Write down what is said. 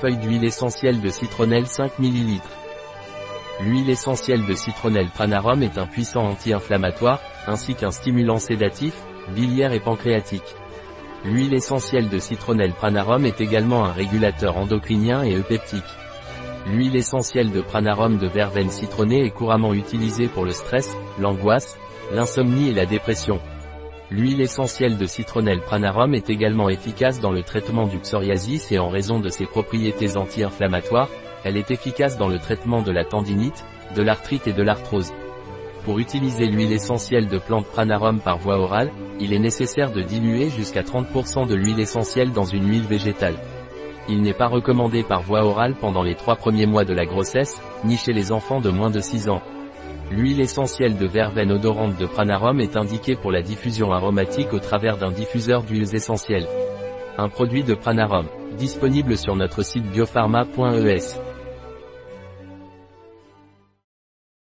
Feuille d'huile essentielle de citronnelle 5 ml. L'huile essentielle de citronnelle Pranarum est un puissant anti-inflammatoire, ainsi qu'un stimulant sédatif, biliaire et pancréatique. L'huile essentielle de citronnelle Pranarum est également un régulateur endocrinien et eupeptique. L'huile essentielle de Pranarum de verveine citronnée est couramment utilisée pour le stress, l'angoisse, l'insomnie et la dépression. L'huile essentielle de citronnelle Pranarum est également efficace dans le traitement du psoriasis et en raison de ses propriétés anti-inflammatoires, elle est efficace dans le traitement de la tendinite, de l'arthrite et de l'arthrose. Pour utiliser l'huile essentielle de plante Pranarum par voie orale, il est nécessaire de diluer jusqu'à 30% de l'huile essentielle dans une huile végétale. Il n'est pas recommandé par voie orale pendant les trois premiers mois de la grossesse, ni chez les enfants de moins de 6 ans. L'huile essentielle de verveine odorante de Pranarum est indiquée pour la diffusion aromatique au travers d'un diffuseur d'huiles essentielles. Un produit de Pranarum, disponible sur notre site biopharma.es.